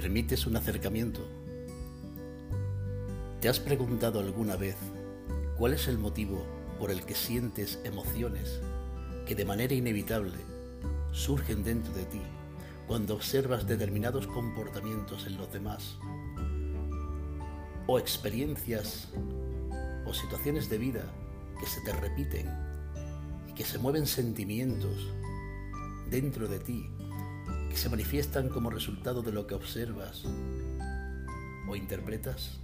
permites un acercamiento? ¿Te has preguntado alguna vez cuál es el motivo por el que sientes emociones que de manera inevitable surgen dentro de ti cuando observas determinados comportamientos en los demás? ¿O experiencias o situaciones de vida que se te repiten y que se mueven sentimientos dentro de ti que se manifiestan como resultado de lo que observas o interpretas?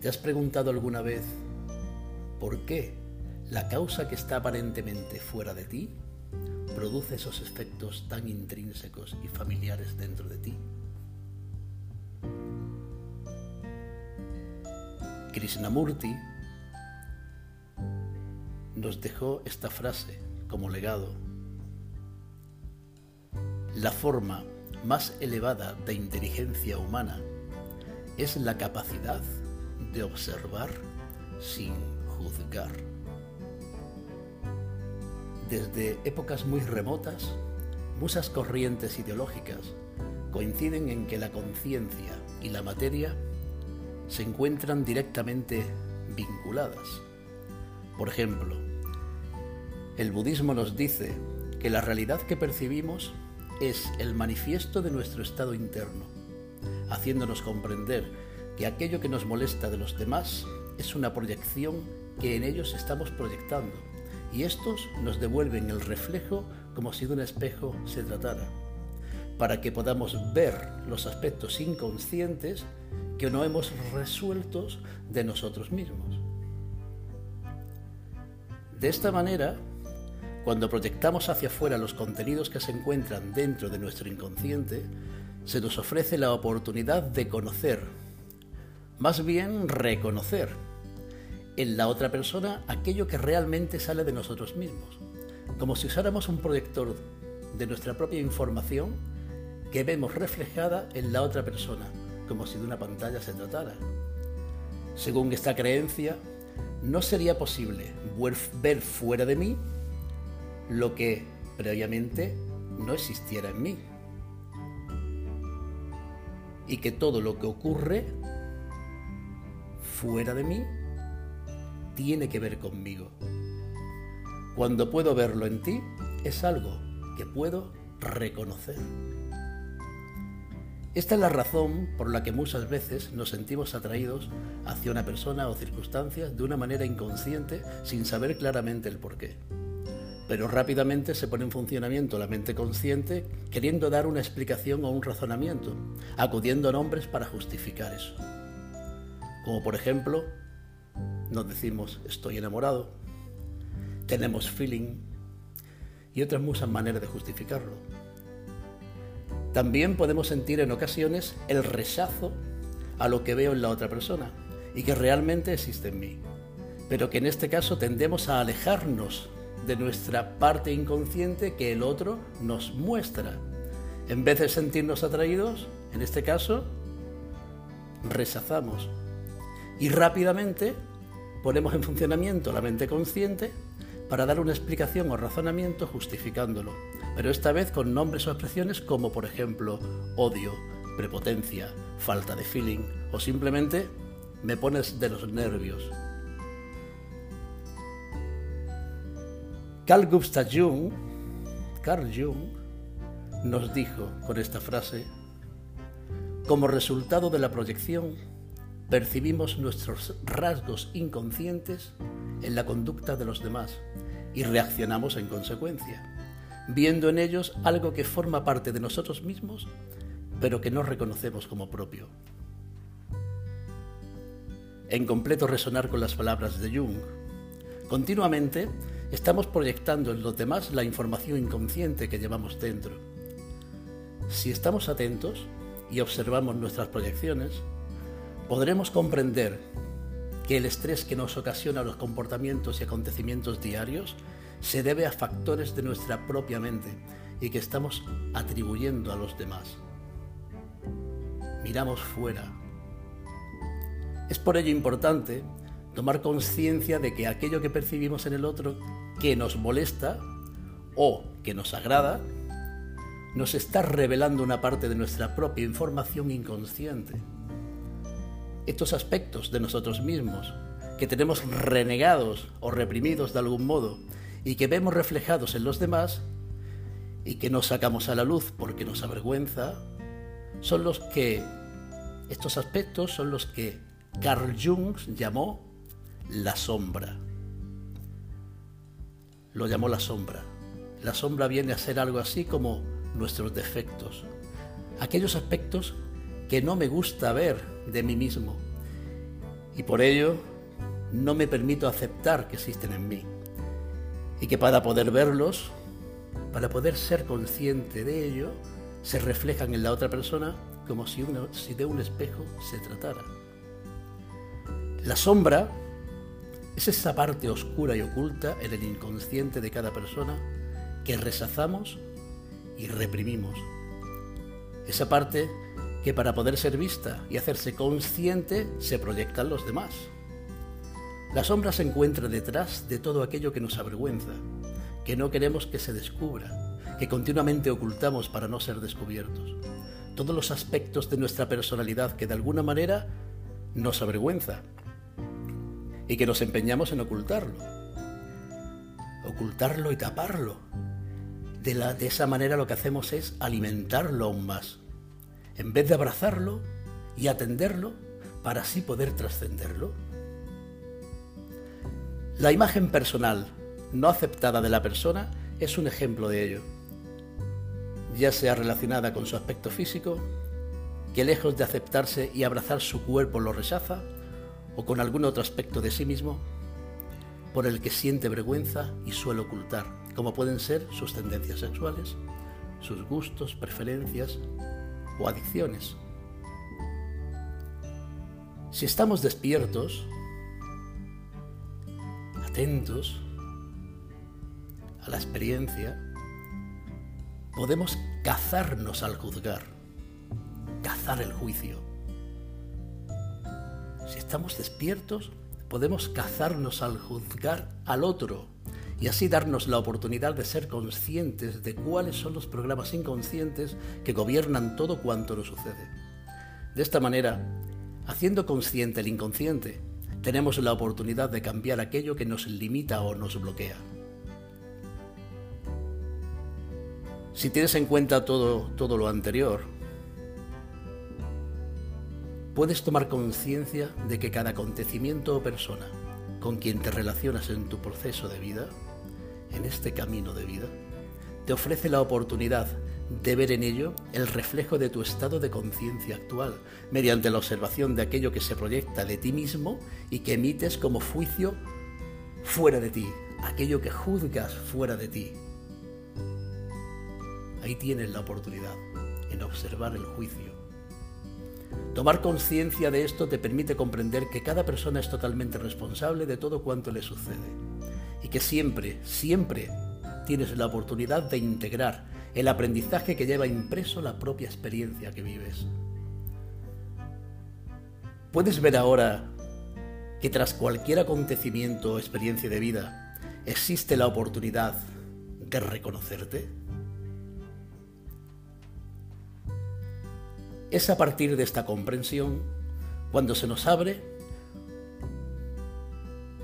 ¿Te has preguntado alguna vez por qué la causa que está aparentemente fuera de ti produce esos efectos tan intrínsecos y familiares dentro de ti? Krishnamurti nos dejó esta frase como legado la forma más elevada de inteligencia humana es la capacidad de observar sin juzgar. Desde épocas muy remotas, muchas corrientes ideológicas coinciden en que la conciencia y la materia se encuentran directamente vinculadas. Por ejemplo, el budismo nos dice que la realidad que percibimos es el manifiesto de nuestro estado interno, haciéndonos comprender que aquello que nos molesta de los demás es una proyección que en ellos estamos proyectando y estos nos devuelven el reflejo como si de un espejo se tratara, para que podamos ver los aspectos inconscientes que no hemos resueltos de nosotros mismos. De esta manera, cuando proyectamos hacia afuera los contenidos que se encuentran dentro de nuestro inconsciente, se nos ofrece la oportunidad de conocer, más bien reconocer, en la otra persona aquello que realmente sale de nosotros mismos, como si usáramos un proyector de nuestra propia información que vemos reflejada en la otra persona, como si de una pantalla se tratara. Según esta creencia, no sería posible ver fuera de mí lo que previamente no existiera en mí. Y que todo lo que ocurre fuera de mí tiene que ver conmigo. Cuando puedo verlo en ti, es algo que puedo reconocer. Esta es la razón por la que muchas veces nos sentimos atraídos hacia una persona o circunstancias de una manera inconsciente sin saber claramente el porqué pero rápidamente se pone en funcionamiento la mente consciente queriendo dar una explicación o un razonamiento, acudiendo a nombres para justificar eso. Como por ejemplo, nos decimos estoy enamorado, tenemos feeling y otras muchas maneras de justificarlo. También podemos sentir en ocasiones el rechazo a lo que veo en la otra persona y que realmente existe en mí, pero que en este caso tendemos a alejarnos de nuestra parte inconsciente que el otro nos muestra. En vez de sentirnos atraídos, en este caso, rechazamos. Y rápidamente ponemos en funcionamiento la mente consciente para dar una explicación o razonamiento justificándolo, pero esta vez con nombres o expresiones como por ejemplo odio, prepotencia, falta de feeling o simplemente me pones de los nervios. Carl Gustav Jung, Carl Jung nos dijo con esta frase, como resultado de la proyección, percibimos nuestros rasgos inconscientes en la conducta de los demás y reaccionamos en consecuencia, viendo en ellos algo que forma parte de nosotros mismos, pero que no reconocemos como propio. En completo resonar con las palabras de Jung, continuamente estamos proyectando en los demás la información inconsciente que llevamos dentro. Si estamos atentos y observamos nuestras proyecciones, podremos comprender que el estrés que nos ocasiona los comportamientos y acontecimientos diarios se debe a factores de nuestra propia mente y que estamos atribuyendo a los demás. Miramos fuera. Es por ello importante tomar conciencia de que aquello que percibimos en el otro que nos molesta o que nos agrada, nos está revelando una parte de nuestra propia información inconsciente. Estos aspectos de nosotros mismos, que tenemos renegados o reprimidos de algún modo y que vemos reflejados en los demás y que no sacamos a la luz porque nos avergüenza, son los que, estos aspectos son los que Carl Jung llamó la sombra. Lo llamó la sombra. La sombra viene a ser algo así como nuestros defectos, aquellos aspectos que no me gusta ver de mí mismo y por ello no me permito aceptar que existen en mí y que para poder verlos, para poder ser consciente de ello, se reflejan en la otra persona como si, si de un espejo se tratara. La sombra es esa parte oscura y oculta en el inconsciente de cada persona que rechazamos y reprimimos. Esa parte que para poder ser vista y hacerse consciente se proyectan los demás. La sombra se encuentra detrás de todo aquello que nos avergüenza, que no queremos que se descubra, que continuamente ocultamos para no ser descubiertos. Todos los aspectos de nuestra personalidad que de alguna manera nos avergüenza y que nos empeñamos en ocultarlo. Ocultarlo y taparlo de, esa manera lo que hacemos es alimentarlo aún más, en vez de abrazarlo y atenderlo para así poder trascenderlo. La imagen personal no aceptada de la persona es un ejemplo de ello, ya sea relacionada con su aspecto físico, que lejos de aceptarse y abrazar su cuerpo lo rechaza, o con algún otro aspecto de sí mismo por el que siente vergüenza y suele ocultar como pueden ser sus tendencias sexuales, sus gustos, preferencias o adicciones. Si estamos despiertos, atentos a la experiencia, podemos cazarnos al juzgar, cazar el juicio. Si estamos despiertos, podemos cazarnos al juzgar al otro y así darnos la oportunidad de ser conscientes de cuáles son los programas inconscientes que gobiernan todo cuanto nos sucede. De esta manera, haciendo consciente el inconsciente, tenemos la oportunidad de cambiar aquello que nos limita o nos bloquea. Si tienes en cuenta todo, todo lo anterior, puedes tomar conciencia de que cada acontecimiento o persona con quien te relacionas en tu proceso de vida, en este camino de vida, te ofrece la oportunidad de ver en ello el reflejo de tu estado de conciencia actual, mediante la observación de aquello que se proyecta de ti mismo y que emites como juicio fuera de ti, aquello que juzgas fuera de ti. Ahí tienes la oportunidad en observar el juicio Tomar conciencia de esto te permite comprender que cada persona es totalmente responsable de todo cuanto le sucede y que siempre, siempre tienes la oportunidad de integrar el aprendizaje que lleva impreso la propia experiencia que vives. Puedes ver ahora que tras cualquier acontecimiento o experiencia de vida existe la oportunidad de reconocerte. Es a partir de esta comprensión cuando se nos abre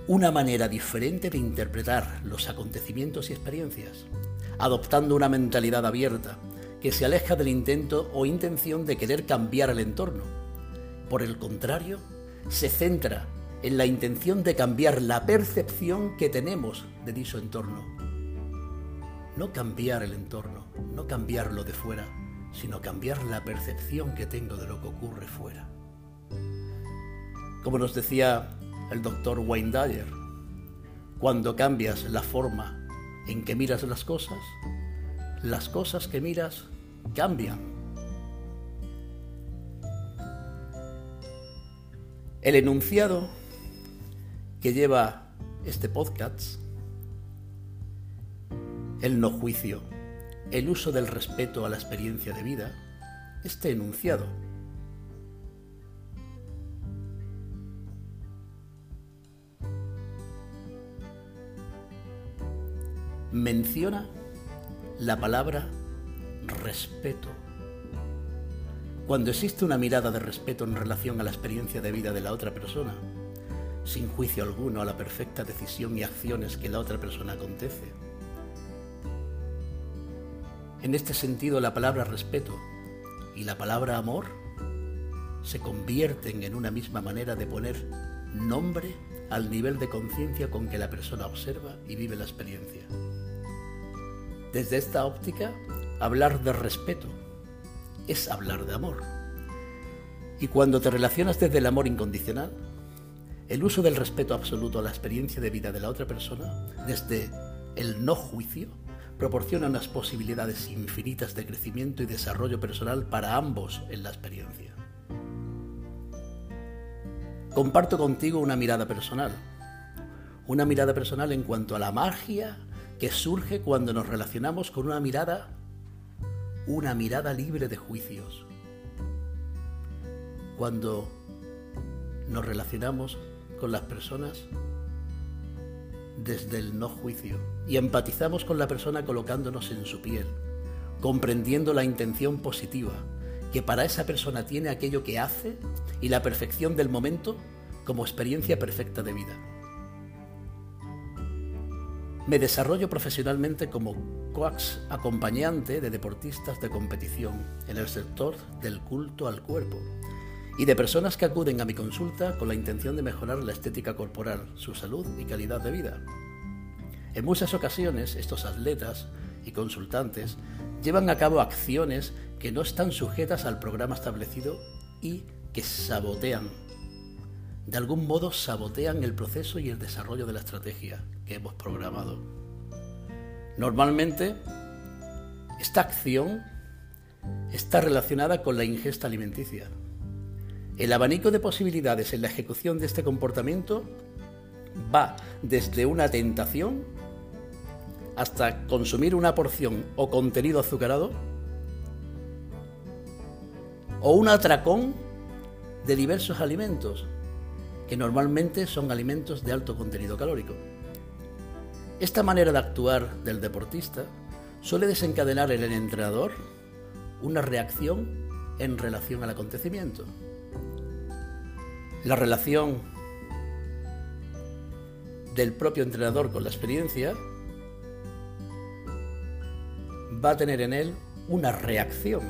una manera diferente de interpretar los acontecimientos y experiencias, adoptando una mentalidad abierta que se aleja del intento o intención de querer cambiar el entorno. Por el contrario, se centra en la intención de cambiar la percepción que tenemos de dicho entorno. No cambiar el entorno, no cambiarlo de fuera, sino cambiar la percepción que tengo de lo que ocurre fuera. Como nos decía el doctor Wayne Dyer, cuando cambias la forma en que miras las cosas, las cosas que miras cambian. El enunciado que lleva este podcast, el no juicio, el uso del respeto a la experiencia de vida, este enunciado. Menciona la palabra respeto. Cuando existe una mirada de respeto en relación a la experiencia de vida de la otra persona, sin juicio alguno a la perfecta decisión y acciones que la otra persona acontece. En este sentido, la palabra respeto y la palabra amor se convierten en una misma manera de poner nombre al nivel de conciencia con que la persona observa y vive la experiencia. Desde esta óptica, hablar de respeto es hablar de amor. Y cuando te relacionas desde el amor incondicional, el uso del respeto absoluto a la experiencia de vida de la otra persona, desde el no juicio, proporciona unas posibilidades infinitas de crecimiento y desarrollo personal para ambos en la experiencia. Comparto contigo una mirada personal, una mirada personal en cuanto a la magia que surge cuando nos relacionamos con una mirada, una mirada libre de juicios. Cuando nos relacionamos con las personas desde el no juicio y empatizamos con la persona colocándonos en su piel, comprendiendo la intención positiva que para esa persona tiene aquello que hace y la perfección del momento como experiencia perfecta de vida. Me desarrollo profesionalmente como coax acompañante de deportistas de competición en el sector del culto al cuerpo y de personas que acuden a mi consulta con la intención de mejorar la estética corporal, su salud y calidad de vida. En muchas ocasiones estos atletas y consultantes llevan a cabo acciones que no están sujetas al programa establecido y que sabotean de algún modo sabotean el proceso y el desarrollo de la estrategia que hemos programado. Normalmente, esta acción está relacionada con la ingesta alimenticia. El abanico de posibilidades en la ejecución de este comportamiento va desde una tentación hasta consumir una porción o contenido azucarado o un atracón de diversos alimentos que normalmente son alimentos de alto contenido calórico. Esta manera de actuar del deportista suele desencadenar en el entrenador una reacción en relación al acontecimiento. La relación del propio entrenador con la experiencia va a tener en él una reacción.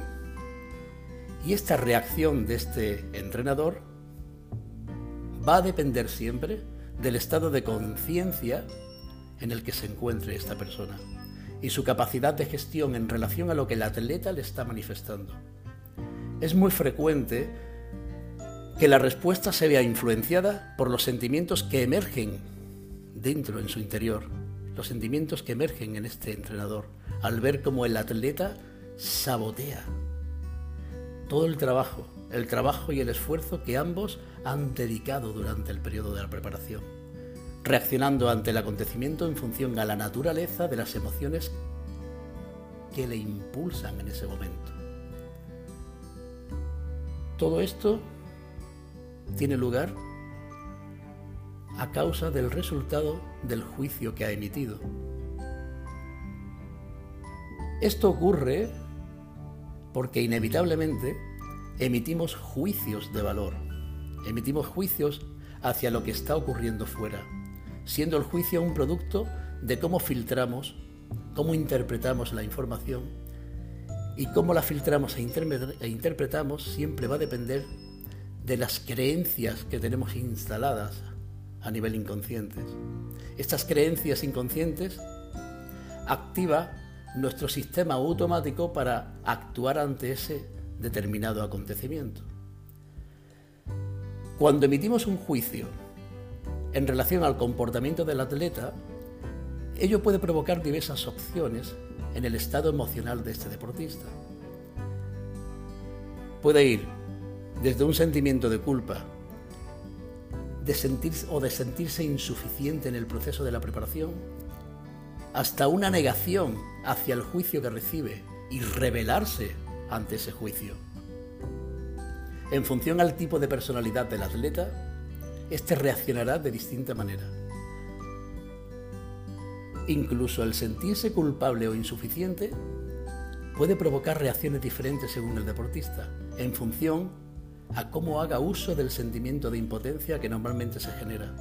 Y esta reacción de este entrenador va a depender siempre del estado de conciencia en el que se encuentre esta persona y su capacidad de gestión en relación a lo que el atleta le está manifestando. Es muy frecuente que la respuesta se vea influenciada por los sentimientos que emergen dentro en su interior, los sentimientos que emergen en este entrenador, al ver cómo el atleta sabotea todo el trabajo, el trabajo y el esfuerzo que ambos han dedicado durante el periodo de la preparación, reaccionando ante el acontecimiento en función a la naturaleza de las emociones que le impulsan en ese momento. Todo esto tiene lugar a causa del resultado del juicio que ha emitido. Esto ocurre porque inevitablemente emitimos juicios de valor, emitimos juicios hacia lo que está ocurriendo fuera, siendo el juicio un producto de cómo filtramos, cómo interpretamos la información y cómo la filtramos e, e interpretamos siempre va a depender de las creencias que tenemos instaladas a nivel inconsciente. Estas creencias inconscientes activa nuestro sistema automático para actuar ante ese determinado acontecimiento. Cuando emitimos un juicio en relación al comportamiento del atleta, ello puede provocar diversas opciones en el estado emocional de este deportista. Puede ir desde un sentimiento de culpa, de sentirse o de sentirse insuficiente en el proceso de la preparación, hasta una negación hacia el juicio que recibe y rebelarse ante ese juicio. En función al tipo de personalidad del atleta, éste reaccionará de distinta manera. Incluso el sentirse culpable o insuficiente puede provocar reacciones diferentes según el deportista, en función a cómo haga uso del sentimiento de impotencia que normalmente se genera,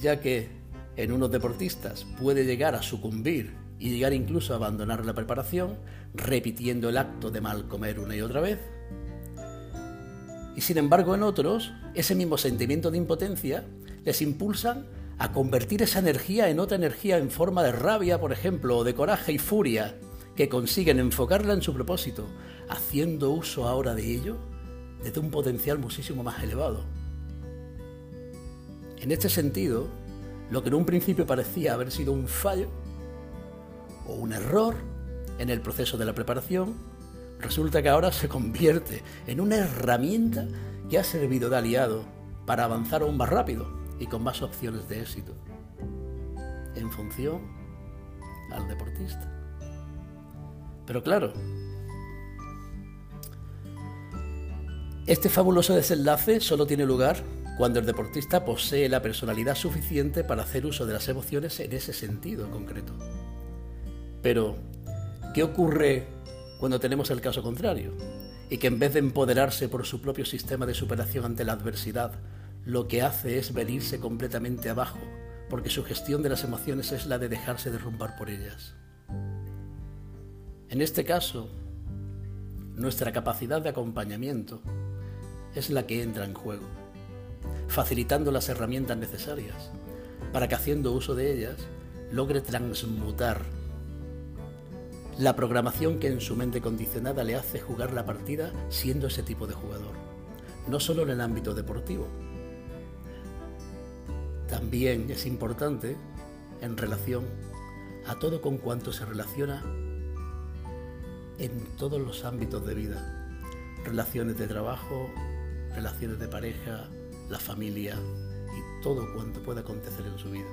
ya que en unos deportistas puede llegar a sucumbir y llegar incluso a abandonar la preparación, repitiendo el acto de mal comer una y otra vez. Y sin embargo en otros, ese mismo sentimiento de impotencia les impulsa a convertir esa energía en otra energía en forma de rabia, por ejemplo, o de coraje y furia, que consiguen enfocarla en su propósito, haciendo uso ahora de ello desde un potencial muchísimo más elevado. En este sentido, lo que en un principio parecía haber sido un fallo o un error en el proceso de la preparación, resulta que ahora se convierte en una herramienta que ha servido de aliado para avanzar aún más rápido y con más opciones de éxito, en función al deportista. Pero claro, este fabuloso desenlace solo tiene lugar cuando el deportista posee la personalidad suficiente para hacer uso de las emociones en ese sentido concreto. Pero, ¿qué ocurre cuando tenemos el caso contrario? Y que en vez de empoderarse por su propio sistema de superación ante la adversidad, lo que hace es venirse completamente abajo, porque su gestión de las emociones es la de dejarse derrumbar por ellas. En este caso, nuestra capacidad de acompañamiento es la que entra en juego, facilitando las herramientas necesarias para que haciendo uso de ellas logre transmutar la programación que en su mente condicionada le hace jugar la partida siendo ese tipo de jugador, no solo en el ámbito deportivo. También es importante en relación a todo con cuanto se relaciona en todos los ámbitos de vida. Relaciones de trabajo, relaciones de pareja, la familia y todo cuanto pueda acontecer en su vida.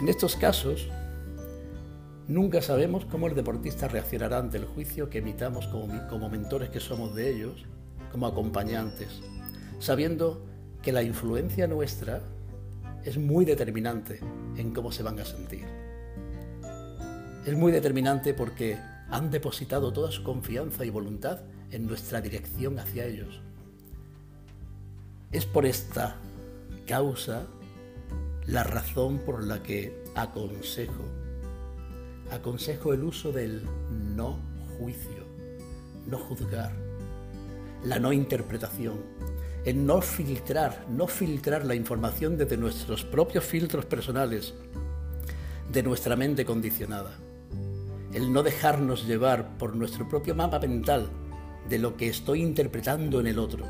En estos casos, nunca sabemos cómo el deportista reaccionará ante el juicio que emitamos como, como mentores que somos de ellos, como acompañantes, sabiendo que la influencia nuestra es muy determinante en cómo se van a sentir. Es muy determinante porque han depositado toda su confianza y voluntad en nuestra dirección hacia ellos. Es por esta causa la razón por la que aconsejo, aconsejo el uso del no juicio, no juzgar, la no interpretación, en no filtrar, no filtrar la información desde nuestros propios filtros personales, de nuestra mente condicionada. El no dejarnos llevar por nuestro propio mapa mental de lo que estoy interpretando en el otro.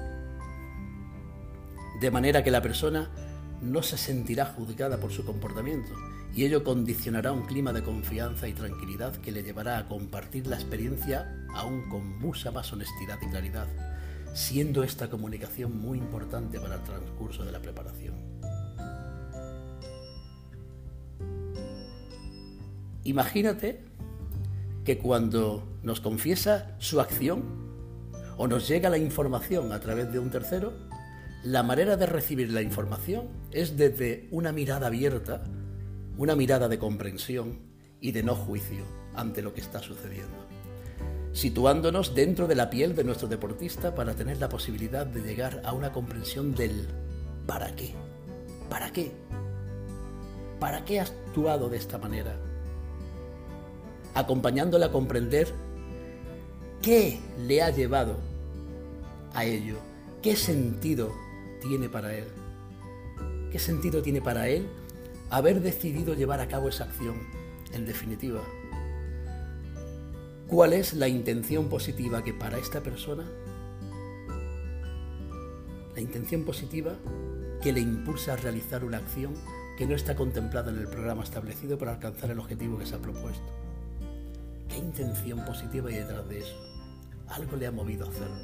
De manera que la persona no se sentirá juzgada por su comportamiento y ello condicionará un clima de confianza y tranquilidad que le llevará a compartir la experiencia aún con mucha más honestidad y claridad siendo esta comunicación muy importante para el transcurso de la preparación. Imagínate que cuando nos confiesa su acción o nos llega la información a través de un tercero, la manera de recibir la información es desde una mirada abierta, una mirada de comprensión y de no juicio ante lo que está sucediendo situándonos dentro de la piel de nuestro deportista para tener la posibilidad de llegar a una comprensión del ¿para qué? ¿Para qué? ¿Para qué ha actuado de esta manera? Acompañándole a comprender qué le ha llevado a ello, qué sentido tiene para él, qué sentido tiene para él haber decidido llevar a cabo esa acción, en definitiva ¿Cuál es la intención positiva que para esta persona? La intención positiva que le impulsa a realizar una acción que no está contemplada en el programa establecido para alcanzar el objetivo que se ha propuesto. ¿Qué intención positiva hay detrás de eso? Algo le ha movido a hacerlo.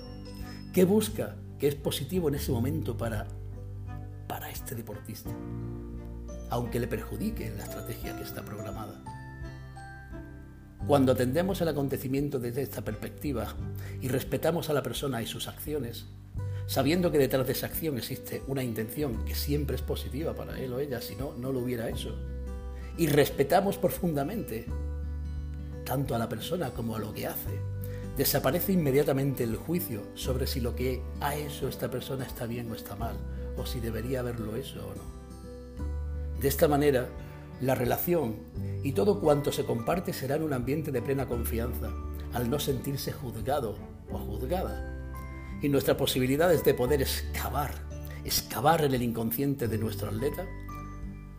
¿Qué busca que es positivo en ese momento para, para este deportista? Aunque le perjudique la estrategia que está programada. Cuando atendemos el acontecimiento desde esta perspectiva y respetamos a la persona y sus acciones, sabiendo que detrás de esa acción existe una intención que siempre es positiva para él o ella, si no, no lo hubiera hecho, y respetamos profundamente tanto a la persona como a lo que hace, desaparece inmediatamente el juicio sobre si lo que ha hecho esta persona está bien o está mal, o si debería haberlo hecho o no. De esta manera, la relación y todo cuanto se comparte será en un ambiente de plena confianza, al no sentirse juzgado o juzgada. Y nuestras posibilidades de poder excavar, excavar en el inconsciente de nuestro atleta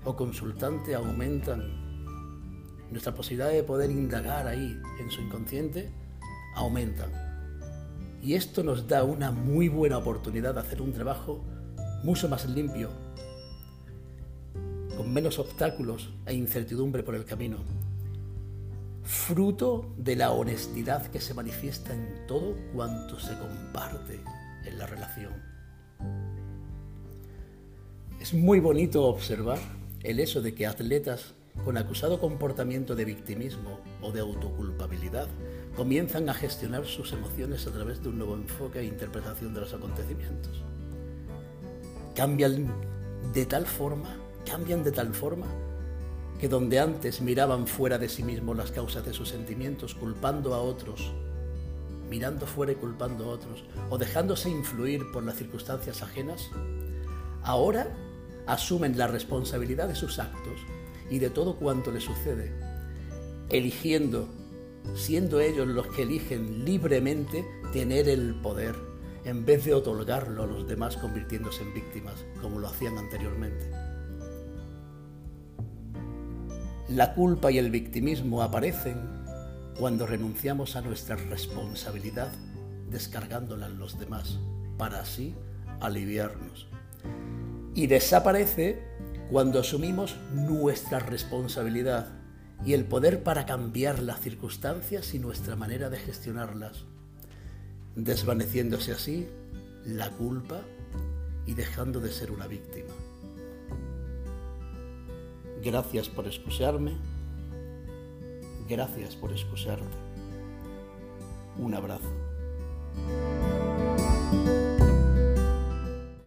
o consultante aumentan. Nuestra posibilidad de poder indagar ahí en su inconsciente aumentan. Y esto nos da una muy buena oportunidad de hacer un trabajo mucho más limpio, con menos obstáculos e incertidumbre por el camino, fruto de la honestidad que se manifiesta en todo cuanto se comparte en la relación. Es muy bonito observar el hecho de que atletas con acusado comportamiento de victimismo o de autoculpabilidad comienzan a gestionar sus emociones a través de un nuevo enfoque e interpretación de los acontecimientos. Cambian de tal forma, cambian de tal forma que donde antes miraban fuera de sí mismos las causas de sus sentimientos, culpando a otros, mirando fuera y culpando a otros, o dejándose influir por las circunstancias ajenas, ahora asumen la responsabilidad de sus actos y de todo cuanto les sucede, eligiendo, siendo ellos los que eligen libremente tener el poder, en vez de otorgarlo a los demás convirtiéndose en víctimas, como lo hacían anteriormente. La culpa y el victimismo aparecen cuando renunciamos a nuestra responsabilidad descargándola en los demás, para así aliviarnos. Y desaparece cuando asumimos nuestra responsabilidad y el poder para cambiar las circunstancias y nuestra manera de gestionarlas, desvaneciéndose así la culpa y dejando de ser una víctima. Gracias por escucharme, gracias por escucharte. Un abrazo.